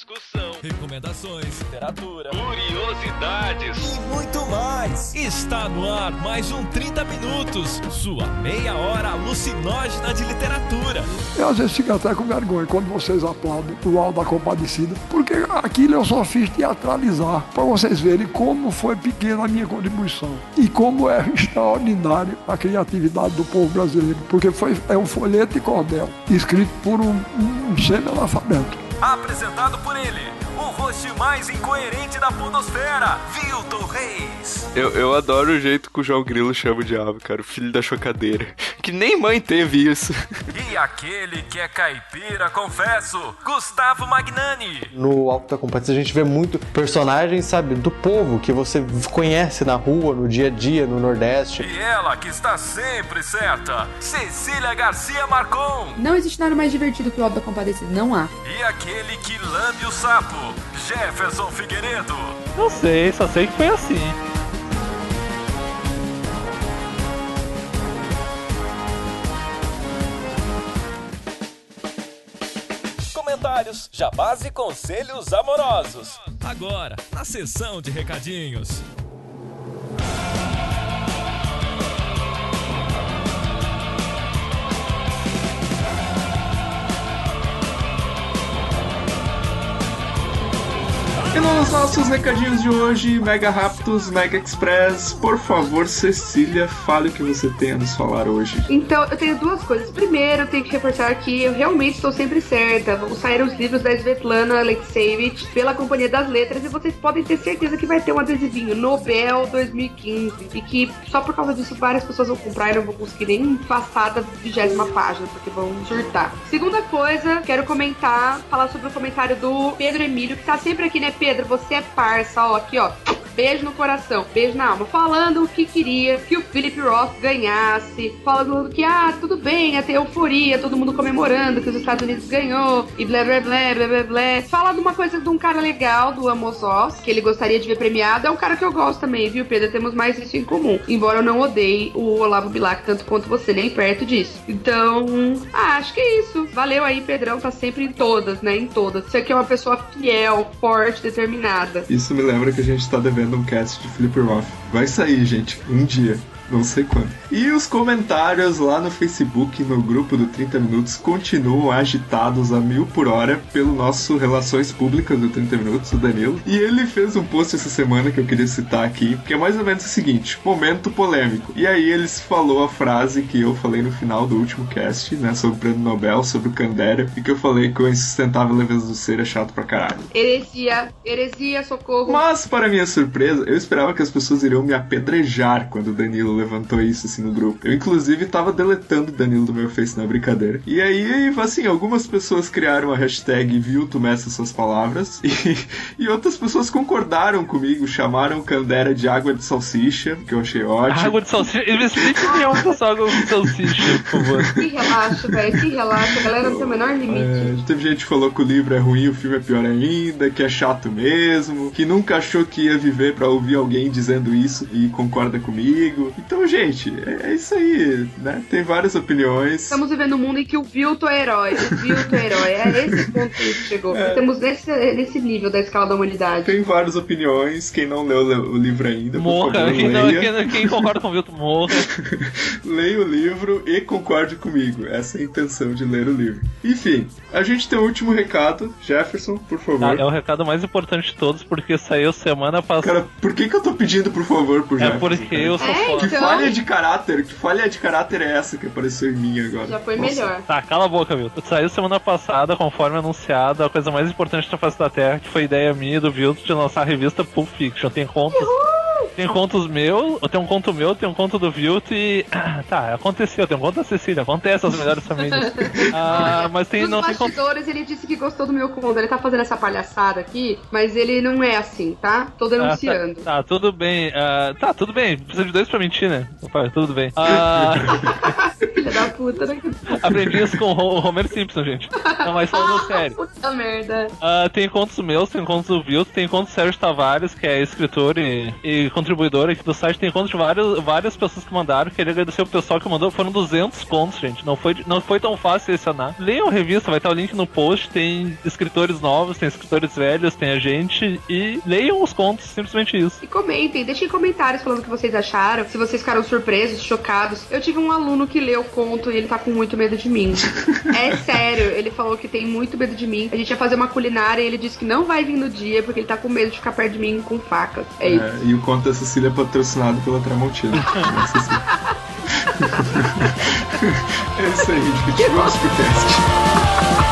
discussão, recomendações, literatura, curiosidades e muito mais. Está no ar mais um 30 Minutos, sua meia hora alucinógena de literatura. Eu às vezes fico até com vergonha quando vocês aplaudem o Alto da Compadecida, porque aquilo eu só fiz teatralizar, para vocês verem como foi pequena a minha contribuição e como é extraordinário a criatividade do povo brasileiro, porque foi, é um folheto de cordel, escrito por um, um semi-analfabeto. Apresentado por ele, o host mais incoerente da podosfera, Vilton Reis. Eu, eu adoro o jeito que o João Grilo chama o diabo, cara, o filho da chocadeira. Que nem mãe teve isso. E aquele que é caipira, confesso, Gustavo Magnani. No Alto da Compadecida a gente vê muito personagens, sabe, do povo que você conhece na rua, no dia a dia, no Nordeste. E ela que está sempre certa, Cecília Garcia Marcon. Não existe nada mais divertido que o Alto da Compadecida, não há. E aquele que lambe o sapo, Jefferson Figueiredo. Não sei, só sei que foi assim. Comentários, jabás e conselhos amorosos. Agora, na sessão de recadinhos. Nos nossos recadinhos de hoje, Mega Rápidos, Mega Express, por favor, Cecília, fale o que você tem a nos falar hoje. Então, eu tenho duas coisas. Primeiro, eu tenho que reforçar que eu realmente estou sempre certa. Vão sair os livros da Svetlana Alexievich pela Companhia das Letras e vocês podem ter certeza que vai ter um adesivinho Nobel 2015 e que só por causa disso várias pessoas vão comprar e não vão conseguir nem passar da vigésima página porque vão surtar. Segunda coisa, quero comentar, falar sobre o comentário do Pedro Emílio que tá sempre aqui, né, Pedro? Você é parça, ó, aqui, ó. Beijo no coração, beijo na alma. Falando que queria que o Philip Roth ganhasse. Falando que, ah, tudo bem, ia ter euforia, todo mundo comemorando que os Estados Unidos ganhou. E blé, blé, blé, blé, blé, blé. Fala de uma coisa de um cara legal, do Amos Oz, que ele gostaria de ver premiado. É um cara que eu gosto também, viu, Pedro? Temos mais isso em comum. Embora eu não odeie o Olavo Bilac tanto quanto você, nem perto disso. Então, ah, acho que é isso. Valeu aí, Pedrão. Tá sempre em todas, né? Em todas. Você aqui é uma pessoa fiel, forte, determinada. Isso me lembra que a gente tá devendo um cast de Flip Roth. Vai sair, gente, um dia. Não sei quando. E os comentários lá no Facebook, no grupo do 30 Minutos, continuam agitados a mil por hora pelo nosso Relações Públicas do 30 Minutos, o Danilo. E ele fez um post essa semana que eu queria citar aqui, que é mais ou menos o seguinte: momento polêmico. E aí ele falou a frase que eu falei no final do último cast, né, sobre o prêmio Nobel, sobre o Candera, e que eu falei que o insustentável leveza do ser é chato pra caralho. Heresia, heresia, socorro. Mas, para minha surpresa, eu esperava que as pessoas iriam me apedrejar quando o Danilo levantou isso assim no grupo. Eu, inclusive, tava deletando o Danilo do meu Face na brincadeira. E aí, assim, algumas pessoas criaram a hashtag viu tu suas palavras e, e outras pessoas concordaram comigo, chamaram Candera de água de salsicha, que eu achei ótimo. Água de salsicha? Me explica o que é uma água de salsicha, por favor. Que relaxa, velho, que relaxa. A galera não tem o menor limite. É, teve gente que falou que o livro é ruim, o filme é pior ainda, que é chato mesmo, que nunca achou que ia viver para ouvir alguém dizendo isso e concorda comigo. Então, gente, é, é isso aí, né? Tem várias opiniões. Estamos vivendo um mundo em que o Vilto é herói. O Vilto é herói. É esse ponto que a gente chegou. É. Estamos nesse, nesse nível da escala da humanidade. Tem várias opiniões. Quem não leu o livro ainda, Morra. favor, Quem, não, quem, quem concorda com o Vilto, morra. Leia o livro e concorde comigo. Essa é a intenção de ler o livro. Enfim, a gente tem um último recado. Jefferson, por favor. é o recado mais importante de todos, porque saiu semana passada. Cara, por que, que eu tô pedindo por favor pro É Jefferson? porque eu sou É, foda. Que Então- falha de caráter, que falha de caráter é essa que apareceu em mim agora? Já foi Nossa. melhor. Tá, cala a boca, Vilto. Saiu semana passada, conforme anunciado, a coisa mais importante da face da Terra, que foi ideia minha e do Vilto de lançar a revista Pulp Fiction. Tem contos. Tem contos meus, tem um conto meu, tem um conto do Vilto e. Tá, aconteceu, tem um conto da Cecília, acontece as melhores famílias. Ah, mas tem, Nos não tem bastidores, ele disse que gostou do meu conto. Ele tá fazendo essa palhaçada aqui, mas ele não é assim, tá? Tô Ah, denunciando. tá, tá, tudo bem. ah, tá, tudo bem. Precisa de dois pra mentir, né? Opa, tudo bem. Ah, Filha da puta, né? aprendi isso com o Ho- Homer Simpson, gente. Não, mas falando sério. Puta merda. Ah, tem contos meus, tem contos do Vilto, tem contos do Sérgio Tavares, que é escritor e, e contribuidor distribuidora aqui do site tem contos de várias, várias pessoas que mandaram. Queria agradecer o pessoal que mandou. Foram 200 contos, gente. Não foi, não foi tão fácil selecionar. Leiam a revista, vai estar o link no post. Tem escritores novos, tem escritores velhos, tem a gente. E leiam os contos, simplesmente isso. E comentem, deixem comentários falando o que vocês acharam, se vocês ficaram surpresos, chocados. Eu tive um aluno que leu o conto e ele tá com muito medo de mim. é sério, ele falou que tem muito medo de mim. A gente ia fazer uma culinária e ele disse que não vai vir no dia porque ele tá com medo de ficar perto de mim com facas. É isso. É, e o conto da Cecília é patrocinado pela Tramontina. Né, é isso aí, gente. Vamos pro teste.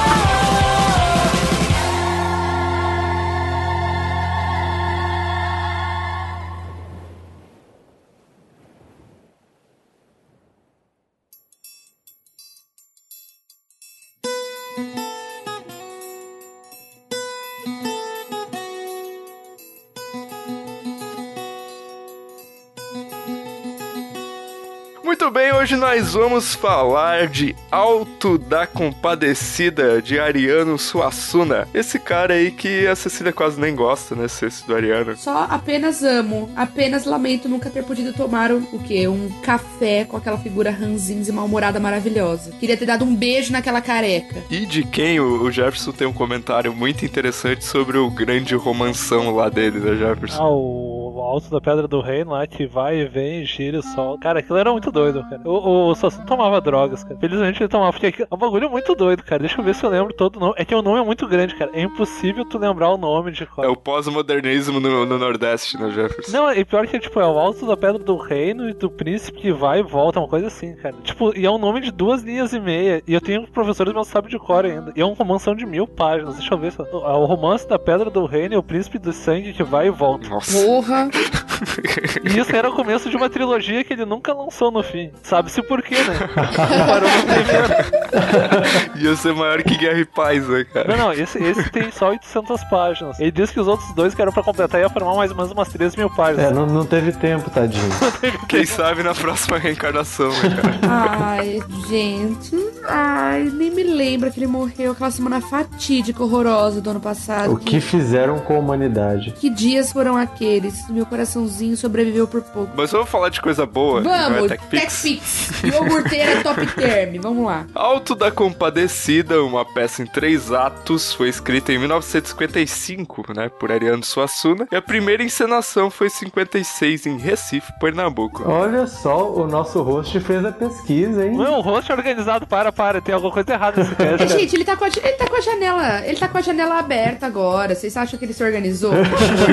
Nós vamos falar de Alto da Compadecida, de Ariano Suassuna. Esse cara aí que a Cecília quase nem gosta, né, esse do Ariano. Só apenas amo, apenas lamento nunca ter podido tomar o, o quê? Um café com aquela figura ranzinza e mal-humorada maravilhosa. Queria ter dado um beijo naquela careca. E de quem o o Jefferson tem um comentário muito interessante sobre o grande romanção lá dele, né, Jefferson? Ah, o Alto da Pedra do Reino lá que vai e vem, gira e solta. Cara, aquilo era muito doido, cara. O, o Sassuno tomava drogas, cara. Felizmente ele tomava, porque aquilo é um bagulho muito doido, cara. Deixa eu ver se eu lembro todo o nome. É que o nome é muito grande, cara. É impossível tu lembrar o nome de qual. É o pós-modernismo no, no Nordeste, né, Jefferson? Não, e pior que, tipo, é o Alto da Pedra do Reino e do Príncipe que vai e volta, uma coisa assim, cara. Tipo, e é um nome de duas linhas e meia. E eu tenho professores meus que sabem de cor ainda. E é um romansão de mil páginas. Deixa eu ver se. É o romance da Pedra do Reino e o Príncipe do Sangue que vai e volta. Nossa. Porra! E isso era o começo de uma trilogia que ele nunca lançou no fim. Sabe-se por quê, né? Ele parou no primeiro. Ia ser maior que Guerra e Paz, né, cara? Não, não, esse, esse tem só 800 páginas. Ele disse que os outros dois que eram pra completar ia formar mais ou menos umas 3 mil páginas. É, não, não teve tempo, tadinho. Quem sabe na próxima reencarnação, né, cara? Ai, gente. Ai, nem me lembra que ele morreu aquela semana fatídica, horrorosa do ano passado. O que fizeram com a humanidade? Que dias foram aqueles? Meu coraçãozinho sobreviveu por pouco. Mas vamos falar de coisa boa. não é Vamos, TechPix? TechPix. Iogurteira top term. Vamos lá. Alto da Compadecida, uma peça em três atos, foi escrita em 1955, né, por Ariano Suassuna, e a primeira encenação foi em 56 em Recife, Pernambuco. Olha só, o nosso host fez a pesquisa, hein? Não, o host organizado, para, para, tem alguma coisa errada nesse cast. cara. Gente, ele tá, com a, ele tá com a janela. Ele tá com a janela aberta agora. Vocês acham que ele se organizou?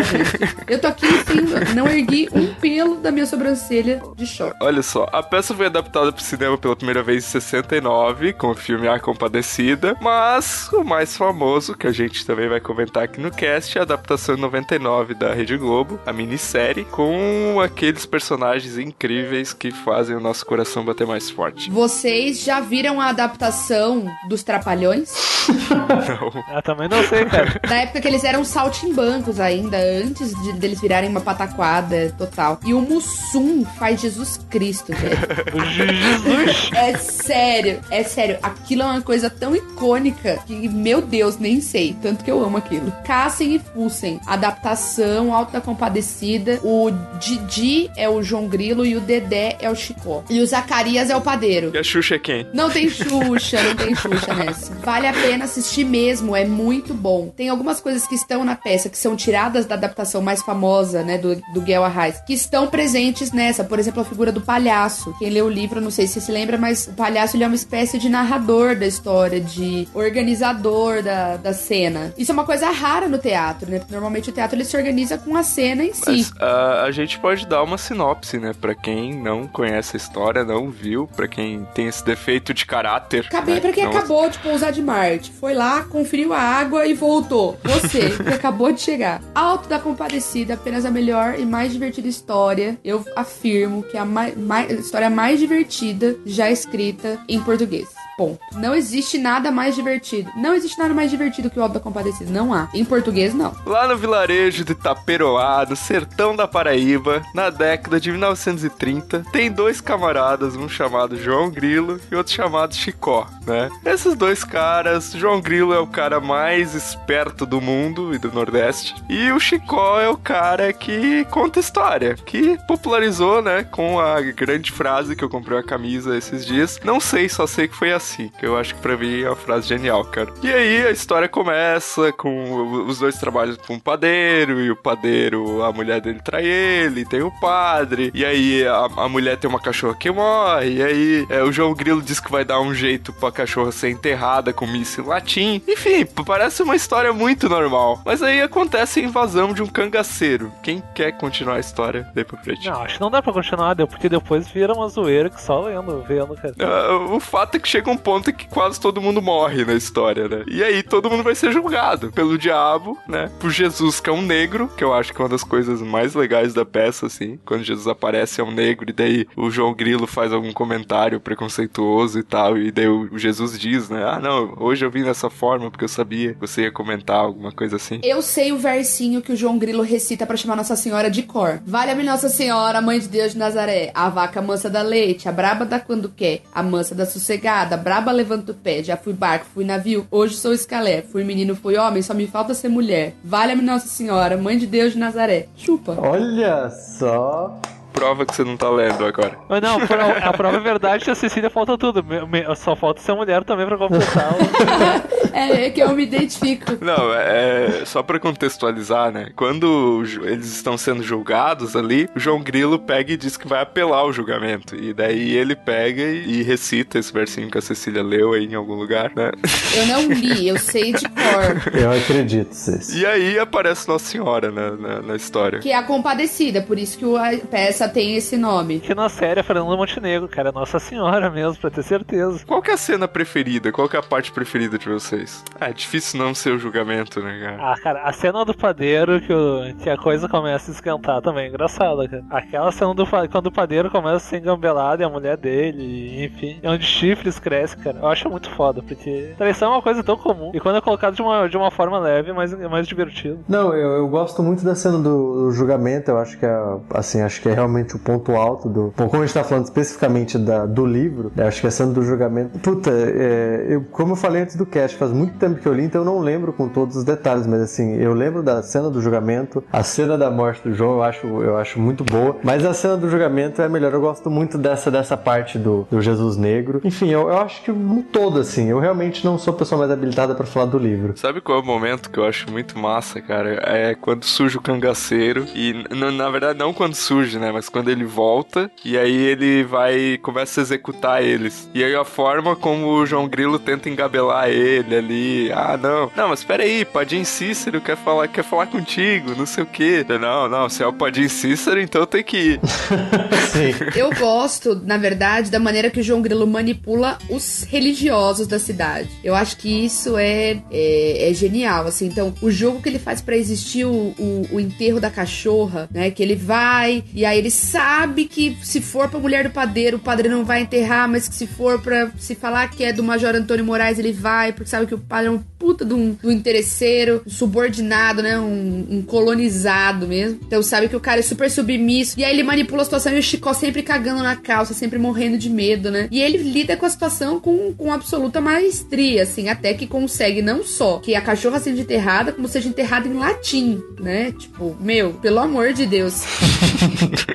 Eu tô aqui sem. Não ergui um pelo da minha sobrancelha de choque. Olha só, a peça foi adaptada para o cinema pela primeira vez em 69, com o filme A Compadecida, mas o mais famoso, que a gente também vai comentar aqui no cast, é a adaptação em 99 da Rede Globo, a minissérie, com aqueles personagens incríveis que fazem o nosso coração bater mais forte. Vocês já viram a adaptação dos Trapalhões? Não. Ah, também não sei, cara. Na época que eles eram saltimbancos ainda, antes de, deles virarem uma pataquada total. E o Mussum faz Jesus Cristo, Jesus. É sério, é sério. Aquilo é uma coisa tão icônica que, meu Deus, nem sei. Tanto que eu amo aquilo. Caçem e fussem. Adaptação, Alta da Compadecida. O Didi é o João Grilo e o Dedé é o Chicó. E o Zacarias é o padeiro. E a Xuxa é quem? Não tem Xuxa, não tem Xuxa nessa. Vale a pena assistir mesmo, é muito bom. Tem algumas coisas que estão na peça, que são tiradas da adaptação mais famosa, né, do, do Guel Arraes, que estão presentes nessa. Por exemplo, a figura do palhaço. Quem lê o livro, não sei se se lembra, mas o palhaço ele é uma espécie de narrador da história, de organizador da, da cena. Isso é uma coisa rara no teatro, né? Porque normalmente o teatro ele se organiza com a cena em si. Mas ah, a gente pode dar uma sinopse, né? Pra quem não conhece a história, não viu, pra quem tem esse defeito de caráter. Acabei né, pra quem não- acabou de pousar de Marte. Foi lá, conferiu a água e voltou. Você, que acabou de chegar. Alto da Compadecida, apenas a melhor e mais divertida história. Eu afirmo que é a história mais divertida já escrita em português. Ponto. Não existe nada mais divertido. Não existe nada mais divertido que o Alto da Compadecida. Não há. Em português, não. Lá no vilarejo de Itaperoá, no sertão da Paraíba, na década de 1930, tem dois camaradas, um chamado João Grilo e outro chamado Chicó, né? Esses dois caras, João Grilo é o cara mais esperto do mundo e do Nordeste, e o Chicó é o cara que conta história, que popularizou, né, com a grande frase que eu comprei a camisa esses dias. Não sei, só sei que foi assim, que eu acho que pra mim é uma frase genial, cara. E aí a história começa com os dois trabalham com um padeiro, e o padeiro, a mulher dele trai ele, tem o padre, e aí a, a mulher tem uma cachorra que morre, e aí é, o João Grilo diz que vai dar um jeito pra cachorra ser enterrada com missa em latim. Enfim, parece uma história muito normal. Mas aí acontece a invasão de um cangaceiro. Quem quer continuar a história daí pra frente? Não, acho que não dá pra continuar, porque depois vira uma zoeira que só lendo, vendo, cara. Uh, o fato é que chega um ponto que quase todo mundo morre na história, né? E aí todo mundo vai ser julgado pelo diabo, né? Por Jesus, que é um negro, que eu acho que é uma das coisas mais legais da peça, assim. Quando Jesus aparece é um negro, e daí o João Grilo faz algum comentário preconceituoso e tal, e daí o Jesus diz, né? Ah, não, hoje eu vim dessa forma porque eu sabia que você ia comentar alguma coisa assim. Eu sei o versinho que o João Grilo recita para chamar Nossa Senhora de cor. Vale-me Nossa Senhora, Mãe de Deus de Nazaré, a vaca mansa da leite, a braba da quando quer, a mansa da sossegada, braba levanta o pé, já fui barco, fui navio, hoje sou escalé, fui menino, fui homem, só me falta ser mulher. Vale-me Nossa Senhora, Mãe de Deus de Nazaré. Chupa. Olha só. Prova que você não tá lendo agora. Mas não, a prova é verdade que a Cecília falta tudo. Só falta ser mulher também pra completar. o- É, é que eu me identifico. Não, é, é só pra contextualizar, né? Quando eles estão sendo julgados ali, o João Grilo pega e diz que vai apelar o julgamento. E daí ele pega e, e recita esse versinho que a Cecília leu aí em algum lugar, né? Eu não li, eu sei de cor. Eu acredito, Ceci. E aí aparece Nossa Senhora na, na, na história. Que é a compadecida, por isso que o- a peça tem esse nome. que na série é Fernanda Montenegro, cara. é Nossa Senhora mesmo, pra ter certeza. Qual que é a cena preferida? Qual que é a parte preferida de vocês? Ah, é difícil não ser o julgamento, né, cara? Ah, cara, a cena do padeiro que, o- que a coisa começa a esquentar também é engraçada, cara. Aquela cena do quando o padeiro começa a ser engambelado e a mulher dele, enfim, é onde chifres crescem, cara. Eu acho muito foda, porque traição é uma coisa tão comum. E quando é colocado de uma, de uma forma leve, é mais, é mais divertido. Não, eu, eu gosto muito da cena do, do julgamento, eu acho que é, assim, acho que é realmente o ponto alto do... Bom, como a gente tá falando especificamente da, do livro, eu acho que a cena do julgamento... Puta, é, eu, como eu falei antes do cast, faz muito tempo que eu li, então eu não lembro com todos os detalhes, mas assim, eu lembro da cena do julgamento, a cena da morte do João eu acho, eu acho muito boa, mas a cena do julgamento é melhor, eu gosto muito dessa, dessa parte do, do Jesus Negro. Enfim, eu, eu acho que um todo, assim, eu realmente não sou a pessoa mais habilitada pra falar do livro. Sabe qual é o momento que eu acho muito massa, cara? É quando surge o cangaceiro. E na verdade, não quando surge, né? Mas quando ele volta. E aí ele vai começa a executar eles. E aí a forma como o João Grilo tenta engabelar ele ali. Ah, não. Não, mas peraí, Padim Cícero quer falar, quer falar contigo, não sei o quê. Não, não, se é o Padim Cícero, então tem que ir. Sim. Eu gosto, na verdade, da maneira que o João Grilo manipula os religiosos da cidade. Eu acho que isso é, é, é genial, assim. Então, o jogo que ele faz pra existir o, o, o enterro da cachorra, né? Que ele vai e aí ele sabe que se for pra mulher do padeiro, o padre não vai enterrar, mas que se for pra se falar que é do Major Antônio Moraes, ele vai, porque sabe que o padre é um puta de um, um interesseiro, um subordinado, né? Um, um colonizado mesmo. Então sabe que o cara é super submisso. E aí ele manipula a situação e o Chicó sempre cagando na calça, sempre morrendo de medo, né? E ele lida com a situação com, com absoluta maestria, assim, até que consegue não só que a cachorra seja enterrada, como seja enterrada em latim, né? Tipo, meu, pelo amor de Deus.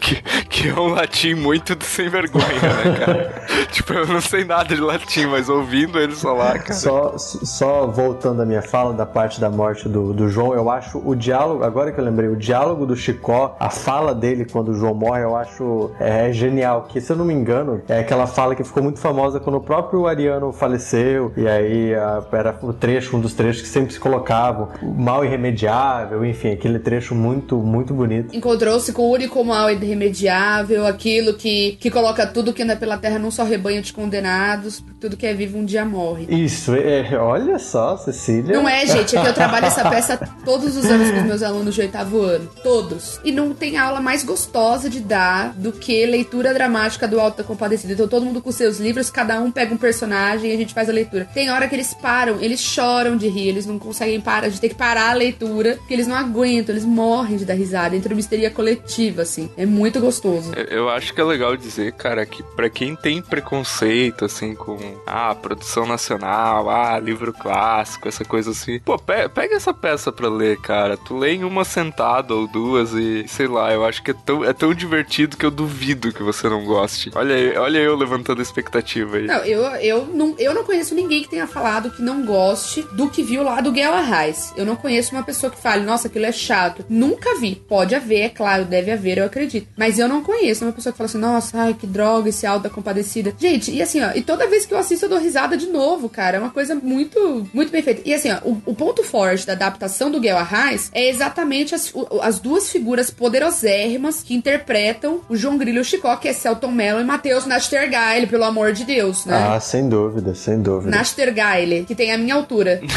que, que é um latim muito de sem vergonha, né, cara? tipo, eu não sei nada de latim, mas ouvindo eles falar, cara. Só, só voltando à minha fala da parte da morte do, do João, eu acho o diálogo, agora que eu lembrei, o diálogo do Chicó, a fala dele quando o João morre, eu acho é, genial. Que se eu não me engano, é aquela fala que ficou muito famosa quando o próprio Ariano faleceu, e aí a, era o trecho, um dos trechos que sempre se colocavam, o mal irremediável, enfim, aquele trecho muito, muito bonito. Encontrou-se com o único como mal irremediável, aquilo que, que coloca tudo que anda pela terra num só rebanho de condenados, tudo que é vivo um dia morre. Isso, é, olha só, Cecília. Não é, gente, é que eu trabalho essa peça todos os anos com os meus alunos de oitavo ano. Todos. E não tem aula mais gostosa de dar do que leitura dramática do Alto da Compadecida. Então todo mundo com seus livros, cada um pega um personagem e a gente faz a leitura. Tem hora que eles param, eles choram de rir, eles não conseguem parar, gente tem que parar a leitura, porque eles não aguentam, eles morrem de dar risada. Entra uma histeria coletiva, assim. É muito gostoso. Eu- acho que é legal dizer, cara, que pra quem tem preconceito, assim, com ah, produção nacional, ah, livro clássico, essa coisa assim, pô, pe- pega essa peça pra ler, cara. Tu lê em uma sentada ou duas e sei lá, eu acho que é tão, é tão divertido que eu duvido que você não goste. Olha, aí- olha eu levantando a expectativa aí. Não, eu, eu, não, eu não conheço ninguém que tenha falado que não goste do que viu lá do Guerra Reis. Eu não conheço uma pessoa que fale, nossa, aquilo é chato. Nunca vi. Pode haver, é claro, deve haver, eu acredito. Mas eu não conheço uma pessoa que fala assim, nossa, ai, que droga esse Alto da Compadecida. Gente, e assim, ó, e toda vez que eu assisto eu dou risada de novo, cara. É uma coisa muito, muito bem feita. E assim, ó, o, o ponto forte da adaptação do Guerra Reis é exatamente as, o- as duas figuras poderosérrimas que interpretam o João Grilo e o Chicó, que é Celton Mello e Matheus Nastergaile, pelo amor de Deus, né? Ah, sem dúvida, sem dúvida. Nastergaile, que tem a minha altura.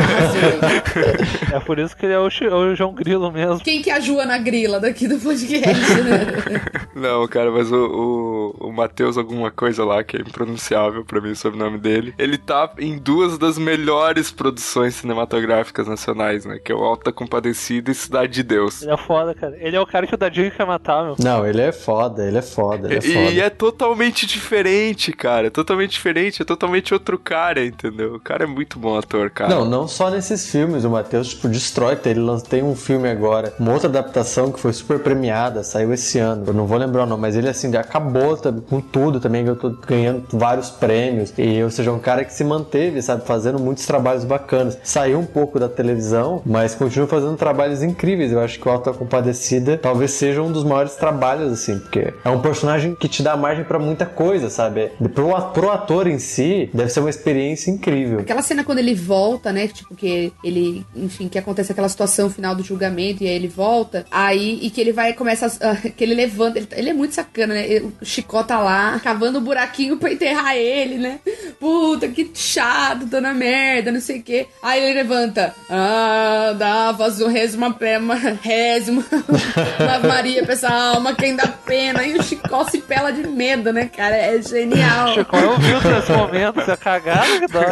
Arrasou. É por isso que ele é o, o João Grilo mesmo. Quem que é a Joana Grila daqui do podcast, né? Não, cara, mas o, o, o Matheus alguma coisa lá, que é impronunciável pra mim o sobrenome dele, ele tá em duas das melhores produções cinematográficas nacionais, né? Que é o Alta Compadecida e Cidade de Deus. Ele é foda, cara. Ele é o cara que o Dadinho quer matar, meu. Não, ele é foda, ele é foda, ele é E, foda. e é totalmente diferente, cara. É totalmente diferente, é totalmente outro cara, entendeu? O cara é muito bom ator, cara. Não, não só nesses filmes, o Matheus, tipo, destrói. Ele tem um filme agora, uma outra adaptação que foi super premiada, saiu esse ano. Eu não vou lembrar o nome, mas ele, assim, acabou com tudo também, eu tô ganhando vários prêmios. E, ou seja, é um cara que se manteve, sabe, fazendo muitos trabalhos bacanas. Saiu um pouco da televisão, mas continua fazendo trabalhos incríveis. Eu acho que o Alta Compadecida talvez seja um dos maiores trabalhos, assim, porque é um personagem que te dá margem pra muita coisa, sabe? Pro, pro ator em si, deve ser uma experiência incrível. Aquela cena quando ele volta, né? Tipo, que ele, enfim, que acontece aquela situação final do julgamento e aí ele volta. Aí, e que ele vai, começa, a- que ele levanta. Ele, ele é muito sacana, né? O Chicó tá lá, cavando um buraquinho pra enterrar ele, né? Puta, que chato, tô na merda, não sei o quê. Aí ele levanta. Ah, dá, faz o resma, pema, resma. Ave Maria pra essa alma, quem dá pena. E o Chicó se pela de medo, né, cara? É genial. Chico, eu vi nesse momento, é cagada que dói.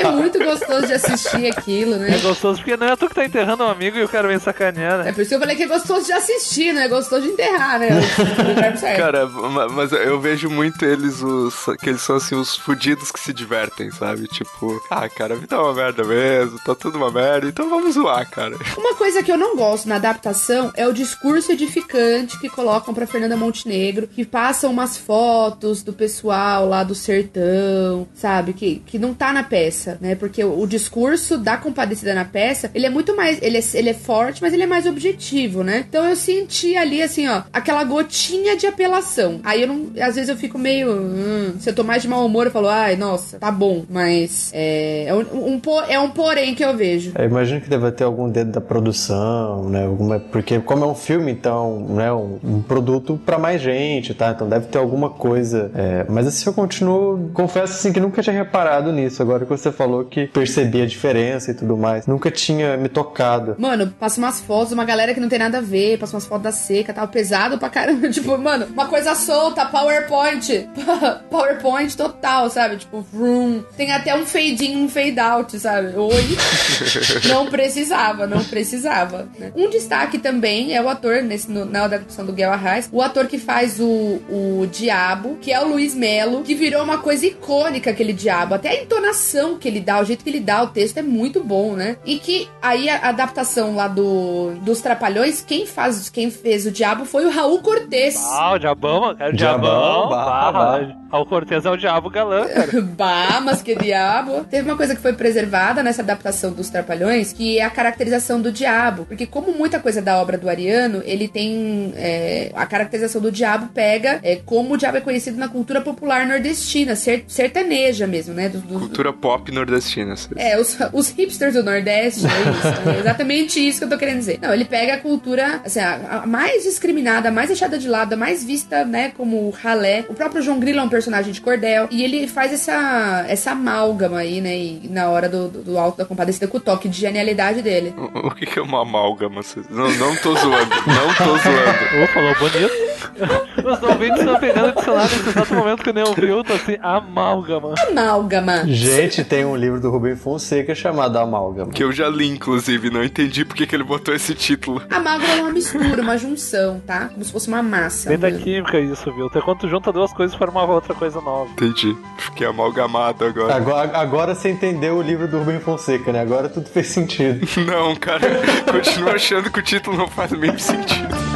É muito gostoso de assistir aquilo, né? É gostoso porque não é tu que tá enterrando um amigo e o cara vem sacanear, É né? por isso que eu falei que é gostoso de assistir, não é gostoso de enterrar, né? O verbo certo. Cara, ma- mas eu vejo muito eles, os. que eles são assim, os fudidos que se divertem, sabe? Tipo, ah, cara, a vida é uma merda mesmo, tá tudo uma merda, então vamos zoar, cara. Uma coisa que eu não gosto na adaptação é o discurso edificante que colocam pra Fernanda Montenegro, que passam umas fotos do pessoal lá do sertão, sabe? Que, que não tá na peça, né? Porque o, o discurso da compadecida na peça, ele é muito mais. Ele é, ele é forte, mas ele é mais objetivo, né? Então eu senti ali, assim, ó, aquela gotinha de apelação. Aí eu não. Às vezes eu fico meio. hum, se eu tô mais de mau humor, eu falo, ai, nossa, tá bom. Mas é, é um, um é um porém que eu vejo. Eu imagino que deve ter algum dedo da produção, né? Alguma, porque como é um filme, então, né? Um, um produto pra mais gente, tá? Então deve ter alguma coisa. é, mas assim, eu continuo, confesso assim que nunca tinha reparado nisso. Agora que você falou que percebi a diferença e tudo mais, nunca tinha me tocado. Mano, passa umas fotos, uma galera que não tem nada a ver, passa umas fotos da seca, tal, pesado pra caramba. Tipo, mano, uma coisa solta, PowerPoint. PowerPoint total, sabe? Tipo, vroom. Tem até um fade in, um fade out, sabe? Oi. não precisava, não precisava. né? Um destaque também é o ator, nesse, no- na adaptação do Guel Arraes, o ator que faz o, o Diabo, que é o Luiz Melo, que virou uma coisa icônica aquele Diabo. Até a entonação que ele dá, o jeito que ele dá o texto é muito bom, né? E que aí a adaptação lá do, dos Trapalhões, quem faz, quem fez o Diabo foi o Raul Cortez. Ah, o diabão, cara. O Diabão, diabão. bah, bah, bah. O Cortez é o diabo galã, cara. Bah, mas que diabo. Teve uma coisa que foi preservada nessa adaptação dos Trapalhões, que é a caracterização do diabo. Porque como muita coisa da obra do Ariano, ele tem... é, a caracterização do diabo pega é, como o diabo é conhecido na cultura popular nordestina, ser- sertaneja mesmo, né? Do- do- Cultura pop nordestina. é, os, os hipsters do Nordeste, é isso. É exatamente isso que eu tô querendo dizer. Não, ele pega a cultura, assim, a, a mais discriminada, a mais deixada de lado, a mais vista, né, como ralé. O próprio João Grilo é um personagem de cordel. E ele faz essa, essa amálgama aí, né, e na hora do, do, do Alto da Compadecida com o toque de genialidade dele. O, o que, que é uma amálgama? Não, não tô zoando. Não tô zoando. Ô, falou bonito. Os ouvintes estão pegando o dicionário nesse exato momento que nem ouviu, tá assim, amálgama. Amálgama. Gente, tem um livro do Rubem Fonseca chamado Amálgama. Que eu já li, inclusive. Não entendi porque que ele botou esse título. Amálgama é uma mistura, uma junção, tá? Como se fosse uma massa. Vem da química isso, viu? Até quando junta duas coisas forma uma outra coisa nova. Entendi. Fiquei amalgamado agora. Agora, agora você entendeu o livro do Rubem Fonseca, né? Agora tudo fez sentido. Não, cara. Continuo achando que o título não faz o mesmo sentido.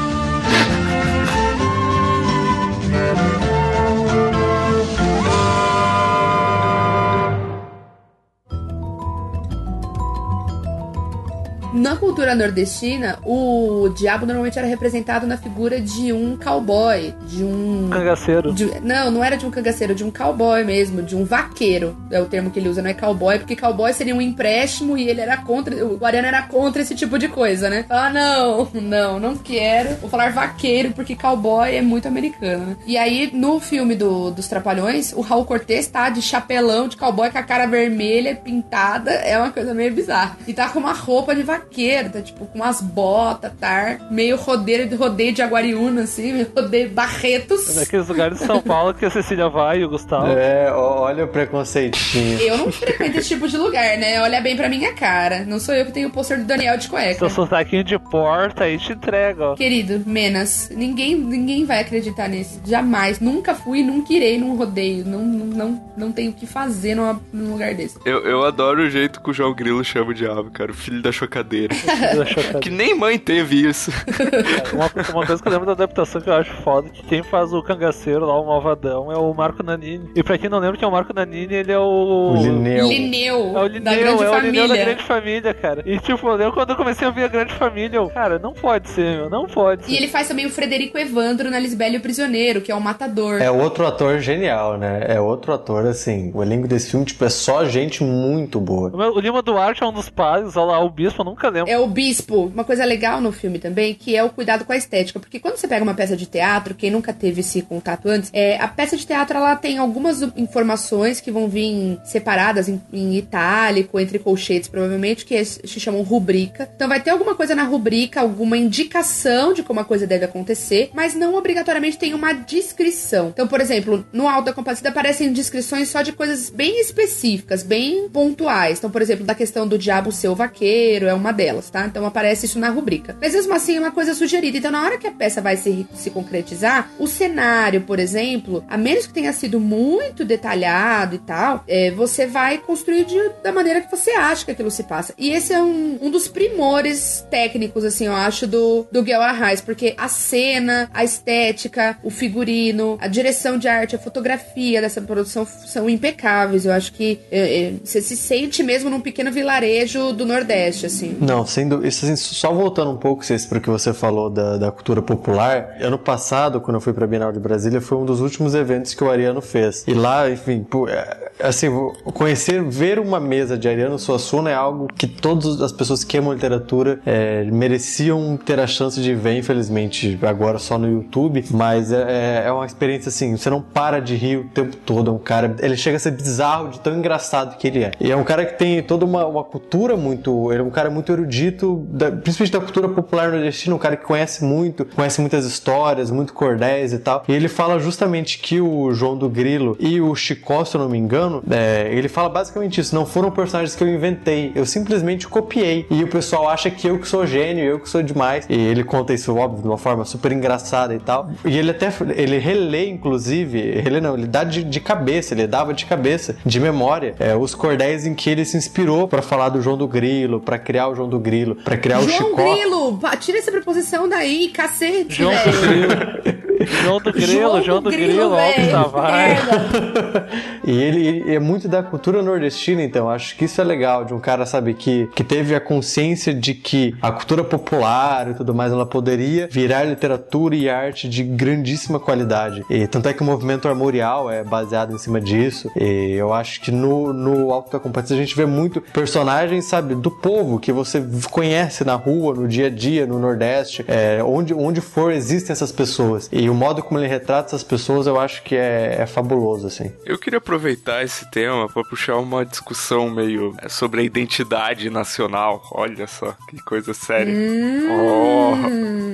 Na cultura nordestina, o diabo normalmente era representado na figura de um cowboy, de um. Cangaceiro. de- não, não era de um cangaceiro, de um cowboy mesmo, de um vaqueiro. É o termo que ele usa, não é cowboy, porque cowboy seria um empréstimo e ele era contra. O Guarani era contra esse tipo de coisa, né? Ah, não, não, não quero. Vou falar vaqueiro, porque cowboy é muito americano, né? E aí, no filme do- dos Trapalhões, o Raul Cortez tá de chapelão de cowboy com a cara vermelha, pintada, é uma coisa meio bizarra. E tá com uma roupa de vaqueiro, tá tipo com umas botas, tá? Meio rodeio, rodeio de Aguariúna, assim, meio rodeio Barretos. Naqueles lugares de São Paulo que a Cecília vai e o Gustavo. É, olha o preconceitinho. Eu não frequento esse tipo de lugar, né? Olha bem pra minha cara. Não sou eu que tenho o pôster do Daniel de cueca. Seu sotaquinho de porta aí te entrega, ó. Querido, Menas, ninguém, ninguém vai acreditar nisso. Jamais. Nunca fui, nunca irei num rodeio. Não, não, não, não tenho o que fazer numa- num lugar desse. Eu, eu adoro o jeito que o João Grilo chama o diabo, cara. O filho da chocadeira. que nem mãe teve isso. Uma, uma coisa que eu lembro da adaptação que eu acho foda, que quem faz o cangaceiro lá, o malvadão, é o Marco Nanini. E pra quem não lembra que é o Marco Nanini, ele é o... O Linneu. Linneu, É o da Linneu, grande é o família. Da grande família, cara. E tipo, eu quando eu comecei a ver a grande família, eu, cara, não pode ser, meu, não pode ser. E ele faz também o Frederico Evandro na Lisbela e o Prisioneiro, que é o matador. É outro ator genial, né? É outro ator, assim. O elenco desse filme, tipo, é só gente muito boa. O Lima Duarte é um dos pais, olha lá, o bispo, eu nunca lembro. É o bispo. Uma coisa legal no filme também, que é o cuidado com a estética. Porque quando você pega uma peça de teatro, quem nunca teve esse contato antes, é, a peça de teatro ela tem algumas informações que vão vir separadas em, em itálico, entre colchetes, provavelmente, que se chamam rubrica. Então vai ter alguma coisa na rubrica, alguma indicação de como a coisa deve acontecer, mas não obrigatoriamente tem uma descrição. Então, por exemplo, no Alto da Compadecida aparecem descrições só de coisas bem específicas, bem pontuais. Então, por exemplo, da questão do diabo ser o vaqueiro, é uma delas, tá? Então aparece isso na rubrica. Mas mesmo assim é uma coisa sugerida. Então, na hora que a peça vai se, se concretizar, o cenário, por exemplo, a menos que tenha sido muito detalhado e tal, é, você vai construir de- da maneira que você acha que aquilo se passa. E esse é um, um dos primores técnicos, assim, eu acho, do, do Guel Arraes, porque a cena, a estética, o figurino, a direção de arte, a fotografia dessa produção são impecáveis. Eu acho que é, é, você se sente mesmo num pequeno vilarejo do Nordeste, assim. Não, sendo assim, só voltando um pouco Cês, pro que você falou da, da cultura popular. Ano passado, quando eu fui pra Bienal de Brasília, foi um dos últimos eventos que o Ariano fez. E lá, enfim, é, assim, conhecer, ver uma mesa de Ariano Suassuna é algo que todas as pessoas que amam literatura é, mereciam ter a chance de ver, infelizmente, agora só no YouTube. Mas é, é uma experiência assim, você não para de rir o tempo todo. É um cara, ele chega a ser bizarro de tão engraçado que ele é. E é um cara que tem toda uma, uma cultura muito. Ele é um cara muito erudito, da- principalmente da cultura popular nordestina, um cara que conhece muito, conhece muitas histórias, muito cordéis e tal. E ele fala justamente que o João do Grilo e o Chicó, se eu não me engano, é, ele fala basicamente isso. Não foram personagens que eu inventei, eu simplesmente copiei. E o pessoal acha que eu que sou gênio, eu que sou demais. E ele conta isso, óbvio, de uma forma super engraçada e tal. E ele até ele relê, inclusive, relê não, ele dá de, de cabeça, ele dava de cabeça, de memória, é, os cordéis em que ele se inspirou pra falar do João do Grilo, pra criar o João do Grilo, pra criar o João Chicó. Grilo! Tira essa preposição daí, cacete, João velho. João do Grilo, João do Grilo, Alves. Tavares. E ele, ele é muito da cultura nordestina, então acho que isso é legal, de um cara, sabe, que, que teve a consciência de que a cultura popular e tudo mais, ela poderia virar literatura e arte de grandíssima qualidade. E tanto é que o movimento armorial é baseado em cima disso. E eu acho que no, no Alto da Compadecida a gente vê muito personagens, sabe, do povo que você conhece na rua, no dia a dia, no Nordeste, é, onde, onde for existem essas pessoas. E o modo como ele retrata essas pessoas eu acho que é, é fabuloso, assim. Eu queria aproveitar esse tema para puxar uma discussão meio é, sobre a identidade nacional. Olha só, que coisa séria. Oh.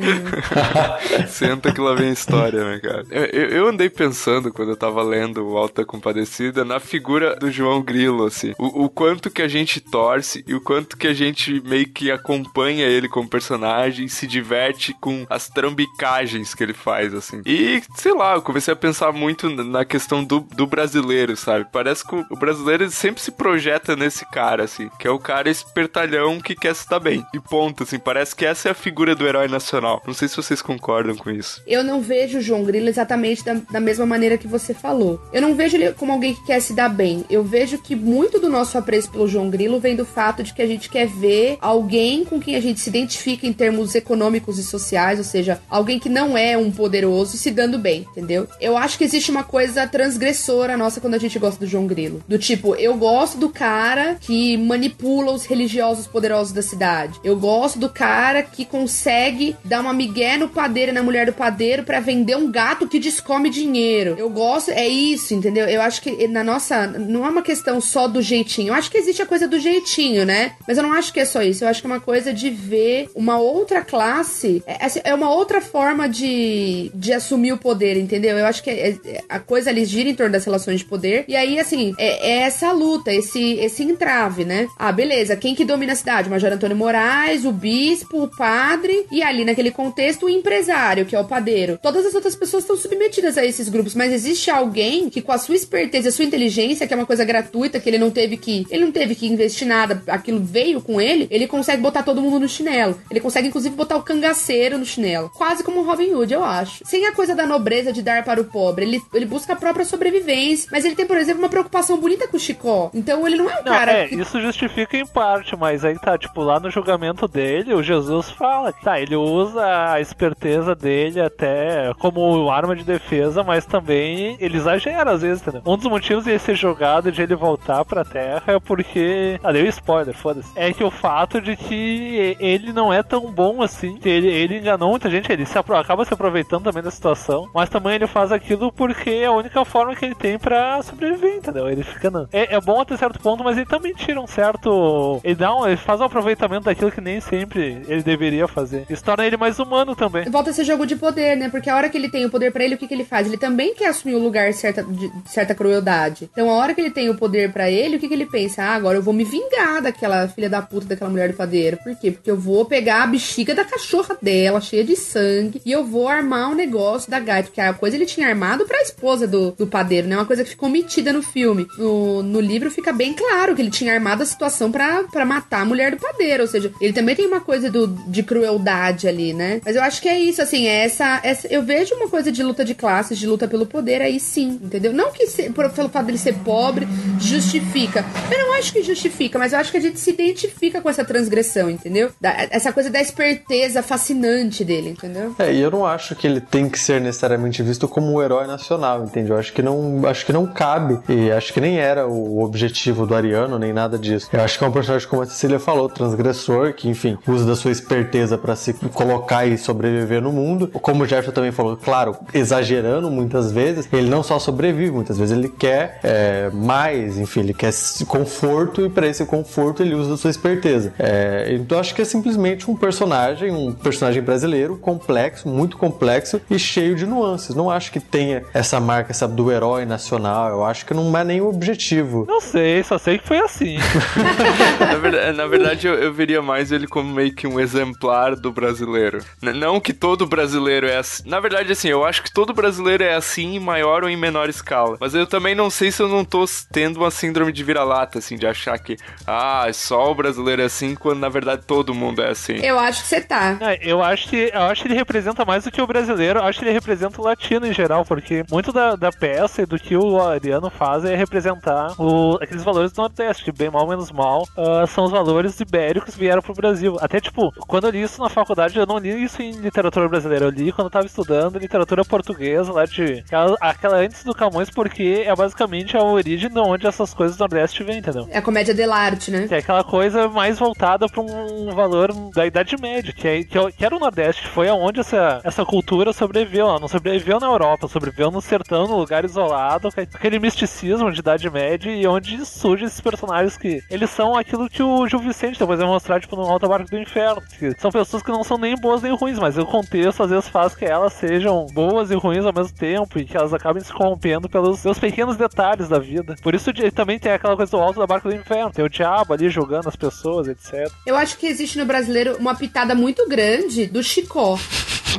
Senta que lá vem a história, né, cara? Eu, eu- eu andei pensando quando eu tava lendo o Alta Compadecida na figura do João Grilo, assim. O, o quanto que a gente torce e o quanto que a gente meio que acompanha ele como personagem e se diverte com as trambicagens que ele faz, assim. E, sei lá, eu comecei a pensar muito na questão do, do brasileiro, sabe? Parece que o o brasileiro sempre se projeta nesse cara, assim, que é o cara espertalhão que quer se dar bem. E ponto, assim, parece que essa é a figura do herói nacional. Não sei se vocês concordam com isso. Eu não vejo o João Grilo exatamente da, da mesma maneira que você falou. Eu não vejo ele como alguém que quer se dar bem. Eu vejo que muito do nosso apreço pelo João Grilo vem do fato de que a gente quer ver alguém com quem a gente se identifica em termos econômicos e sociais, ou seja, alguém que não é um poderoso se dando bem, entendeu? Eu acho que existe uma coisa transgressora nossa quando a gente gosta do João Grilo. Do tipo, eu gosto do cara que manipula os religiosos poderosos da cidade. Eu gosto do cara que consegue dar uma migué no padeiro na mulher do padeiro pra vender um gato que descome dinheiro. Eu gosto, é isso, entendeu? Eu acho que na nossa. Não é uma questão só do jeitinho. Eu acho que existe a coisa do jeitinho, né? Mas eu não acho que é só isso. Eu acho que é uma coisa de ver uma outra classe. É, assim, é uma outra forma de, de assumir o poder, entendeu? Eu acho que é- é- a coisa ali gira em torno das relações de poder. E aí, assim, é, é essa luta, esse, esse entrave, né? Ah, beleza. Quem que domina a cidade? Major Antônio Moraes, o bispo, o padre. E ali, naquele contexto, o empresário, que é o padeiro. Todas as outras pessoas estão submetidas a esses grupos. Mas existe alguém que, com a sua esperteza, a sua inteligência, que é uma coisa gratuita, que ele não teve que. Ele não teve que investir nada, aquilo veio com ele, ele consegue botar todo mundo no chinelo. Ele consegue, inclusive, botar o cangaceiro no chinelo. Quase como o Robin Hood, eu acho. Sem a coisa da nobreza de dar para o pobre. Ele, ele busca a própria sobrevivência. Mas ele tem, por exemplo, uma preocupação bonita com o Chicó. Então ele não é um Não, cara. é, que- isso justifica em parte, mas aí tá, tipo, lá no julgamento dele, o Jesus fala que tá, ele usa a esperteza dele até como arma de defesa, mas também ele exagera às vezes, entendeu? Um dos motivos de ele ser jogado de ele voltar pra terra é porque. Ah, deu spoiler, foda-se. É que o fato de que ele não é tão bom assim, ele, ele enganou muita gente, ele se acaba se aproveitando também da situação, mas também ele faz aquilo porque é a única forma que ele tem pra sobreviver, entendeu? Ele fica. Não. É, é bom até certo ponto, mas ele também tira um certo. Ele, dá um, ele faz um aproveitamento daquilo que nem sempre ele deveria fazer. Isso torna ele mais humano também. Volta a ser jogo de poder, né? Porque a hora que ele tem o poder pra ele, o que, que ele faz? Ele também quer assumir o lugar certa, de certa crueldade. Então, a hora que ele tem o poder pra ele, o que, que ele pensa? Ah, agora eu vou me vingar daquela filha da puta, daquela mulher do padeiro. Por quê? Porque eu vou pegar a bexiga da cachorra dela, cheia de sangue, e eu vou armar um negócio da gata. Porque a coisa ele tinha armado pra esposa do, do padeiro, né? Uma coisa que ficou metida no filme. No, no livro fica bem claro que ele tinha armado a situação pra matar a mulher do padeiro. Ou seja, ele também tem uma coisa do, de crueldade ali, né? Mas eu acho que é isso, assim, é essa, essa. Eu vejo uma coisa de luta de classes, de luta pelo poder aí sim, entendeu? Não que se, por, pelo fato dele ser pobre justifica. Eu não acho que justifica, mas eu acho que a gente se identifica com essa transgressão, entendeu? Da- essa coisa da esperteza fascinante dele, entendeu? É, e eu não acho que ele tem que ser necessariamente visto como um herói nacional, entende? Eu acho que não, acho que não cabe e acho que nem era o objetivo do Ariano, nem nada disso. Eu acho que é um personagem como a Cecília falou, transgressor, que enfim, usa da sua esperteza pra se colocar e sobreviver no mundo. Como o Jefferson também falou, claro, exagerando muitas vezes, ele não só sobrevive, muitas vezes ele quer é, mais, enfim, ele quer conforto e para esse conforto ele usa da sua esperteza. É, então acho que é simplesmente um personagem, um personagem brasileiro complexo, muito complexo e cheio de nuances. Não acho que tenha essa marca sabe, do herói nacional. Eu acho que não é nem o objetivo. Não sei, só sei que foi assim. na verdade, na verdade eu, eu veria mais ele como meio que um exemplar do brasileiro. N- não que todo brasileiro é assim. Na verdade, assim, eu acho que todo brasileiro é assim em maior ou em menor escala. Mas eu também não sei se eu não tô tendo uma síndrome de vira-lata, assim, de achar que, ah, só o brasileiro é assim, quando na verdade todo mundo é assim. Eu acho que você tá. É, eu acho que eu acho que ele representa mais do que o brasileiro, brasileiro, eu acho que ele representa o latino em geral, porque muito da, da peça e do que o Ariano faz é representar o, aqueles valores do Nordeste, que bem mal, menos mal, uh, são os valores ibéricos que vieram pro Brasil. Até, tipo, quando eu li isso na faculdade, eu não li isso em literatura brasileira, eu li quando eu tava estudando literatura portuguesa, lá de aquela, aquela antes do Camões, porque é basicamente a origem de onde essas coisas do Nordeste vêm, entendeu? É a comédia dell'arte, né? Que é aquela coisa mais voltada para um valor da Idade Média, que, é, que, é que era o Nordeste, foi aonde essa, essa cultura sobreviveu. Ela não sobreviveu na Europa, sobreviveu no sertão, no lugar isolado, aquele misticismo de Idade Média e onde surgem esses personagens que eles são aquilo que o Gil Vicente depois vai mostrar, tipo, no Alta Barca do Inferno. Que são pessoas que não são nem boas nem ruins, mas o contexto às vezes faz que elas sejam boas e ruins ao mesmo tempo e que elas acabem se corrompendo pelos seus pequenos detalhes da vida. Por isso também tem aquela coisa do Alto da Barca do Inferno, tem o diabo ali julgando as pessoas, etc. Eu acho que existe no brasileiro uma pitada muito grande do Chicó.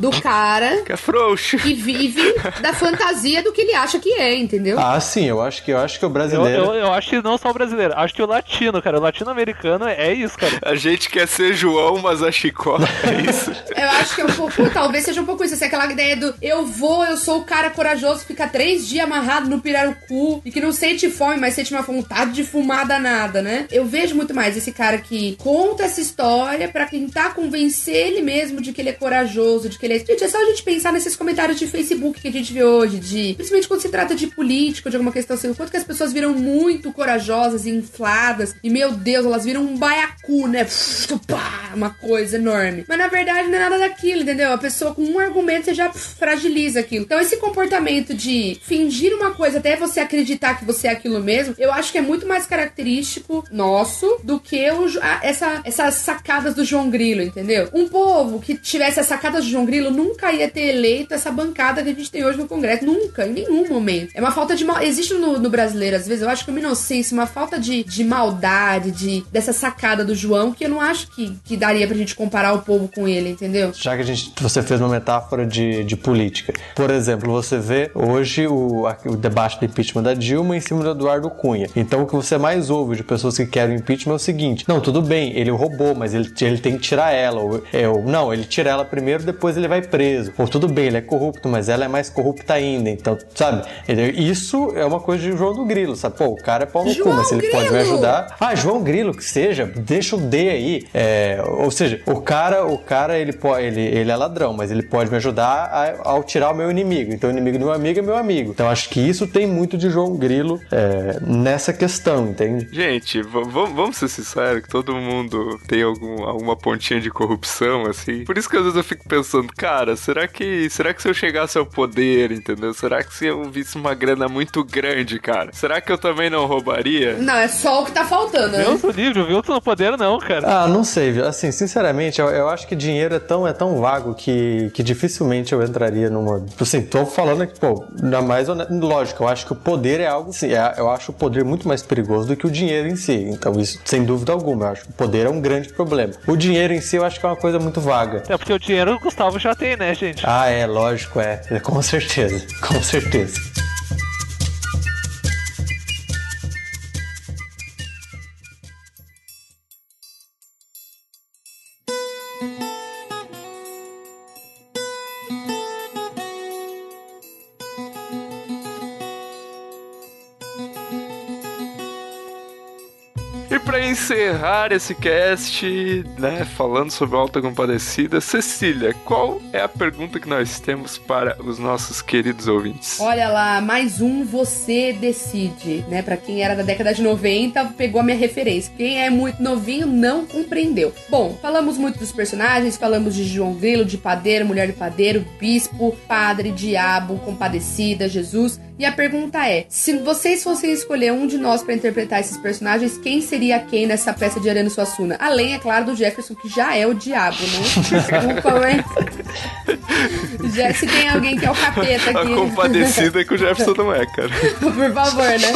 Do cara que é frouxo. que vive da fantasia do que ele acha que é, entendeu? Ah, sim, eu acho que eu acho que o brasileiro. Eu, eu, eu acho que não só o brasileiro, acho que o latino, cara. O latino-americano é isso, cara. A gente quer ser João, mas a Chicó é isso. Eu acho que é um pouco, talvez seja um pouco isso, assim, aquela ideia do eu vou, eu sou o cara corajoso, que fica três dias amarrado no pirarucu e que não sente fome, mas sente uma vontade de fumar danada, né? Eu vejo muito mais esse cara que conta essa história pra tentar convencer ele mesmo de que ele é corajoso, de que ele é. Gente, é só a gente pensar nesses comentários de Facebook que a gente vê hoje, de. Principalmente quando se trata de política, de alguma questão assim, o quanto que as pessoas viram muito corajosas e infladas, e meu Deus, elas viram um baiacu, né? Uma coisa enorme. Mas na verdade não é nada daquilo, entendeu? A pessoa com um argumento você já fragiliza aquilo. Então esse comportamento de fingir uma coisa até você acreditar que você é aquilo mesmo, eu acho que é muito mais característico nosso do que o, a, essa, essas sacadas do João Grilo, entendeu? Um povo que tivesse as sacadas do João Grilo nunca ia ter eleito essa bancada que a gente tem hoje no Congresso. Nunca, em nenhum momento. É uma falta de mal. Existe no, no brasileiro, às vezes, eu acho que uma inocência, uma falta de, de maldade, de, dessa sacada do João, que eu não acho que, que daria pra gente comparar o povo com ele, entendeu? Já que a gente, você fez uma metáfora de, de política. Por exemplo, você vê hoje o, o debate do impeachment da Dilma em cima do Eduardo Cunha. Então o que você mais ouve de pessoas que querem impeachment é o seguinte: não, tudo bem, ele roubou, mas ele, ele tem que tirar ela. Ou, é, ou, não, ele tira ela primeiro, depois ele vai preso. Ou tudo bem, ele é corrupto, mas ela é mais corrupta ainda. Então, sabe? Isso é uma coisa de João do Grilo, sabe? Pô, o cara é pau no cu, mas se ele Grilo! pode me ajudar. Ah, João Grilo, que seja, deixa o D aí. É, ou seja, o cara, o cara ele, pode, ele, ele é ladrão, mas ele pode me ajudar a, ao tirar o meu inimigo. Então, o inimigo do meu amigo é meu amigo. Então, acho que isso tem muito de João Grilo é, nessa questão, entende? Gente, vamos ser sinceros que todo mundo tem algum, alguma pontinha de corrupção, assim. Por isso que às vezes eu fico pensando, cara, será que será que se eu chegasse ao poder, entendeu? Será que se eu visse uma grana muito grande, cara, será que eu também não roubaria? Não, é só o que tá faltando, né? Deus o livre, viu? Tu no poder não, cara. Ah, não sei, viu? assim, sinceramente, eu, eu acho que dinheiro é tão, é tão vago que, que dificilmente eu entraria numa. Assim, tô falando aqui, pô, na mais lógico, eu acho que o poder é algo, assim, é- eu acho o poder muito mais perigoso do que o dinheiro em si. Então, isso, sem dúvida alguma, eu acho que o poder é um grande problema. O dinheiro em si eu acho que é uma coisa muito vaga. É porque o dinheiro o Gustavo já tem, né, gente? Ah, é, lógico, é. Com certeza, com certeza. Pra encerrar esse cast, né, falando sobre Alta Compadecida, Cecília, qual é a pergunta que nós temos para os nossos queridos ouvintes? Olha lá, mais um Você Decide, né? Pra quem era da década de 90, pegou a minha referência. Quem é muito novinho não compreendeu. Bom, falamos muito dos personagens, falamos de João Grilo, de padeiro, mulher de padeiro, bispo, padre, diabo, compadecida, Jesus. E a pergunta é: se vocês fossem escolher um de nós pra interpretar esses personagens, quem seria quem nessa peça de Ariano Suassuna? Além, é claro, do Jefferson, que já é o diabo, né? Desculpa, mas. Já, se tem alguém que é o capeta A aqui. compadecida que o Jefferson não é, cara. Por favor, né?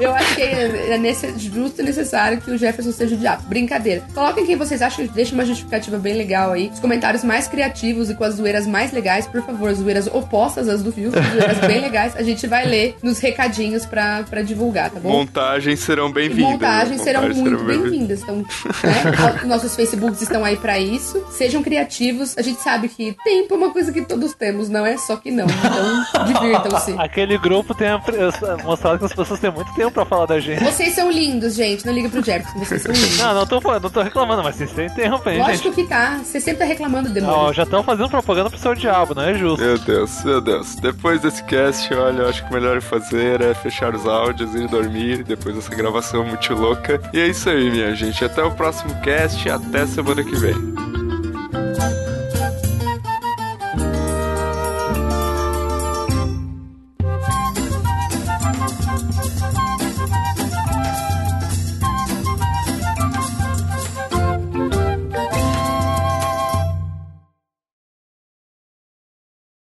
Eu acho que é é nesse- justo e necessário que o Jefferson seja o diabo. Brincadeira. Coloquem quem vocês acham, deixa uma justificativa bem legal aí. Os comentários mais criativos e com as zoeiras mais legais, por favor, zoeiras opostas às do Fio, zoeiras bem legais. A gente vai ler nos recadinhos pra, pra divulgar, tá bom? Montagens serão bem-vindas. Montagens né? serão Montagens muito bem-vindas. bem-vindas. Então, né? Nossos Facebooks estão aí pra isso. Sejam criativos. A gente sabe que tempo é uma uma coisa que todos temos, não é só que não. Então, divirtam-se. Aquele grupo tem a- mostrado que as pessoas têm muito tempo pra falar da gente. Vocês são lindos, gente. Não liga pro Jefferson, vocês são lindos. Não, não tô, não tô reclamando, mas vocês interrompem, Lógico gente. que tá. Você sempre tá reclamando, Ó, demônio. já estão fazendo propaganda pro seu diabo, não é justo. Meu Deus, meu Deus. Depois desse cast, olha, eu acho que o melhor fazer é fechar os áudios, ir dormir, depois dessa gravação muito louca. E é isso aí, minha gente. Até o próximo cast, até semana que vem.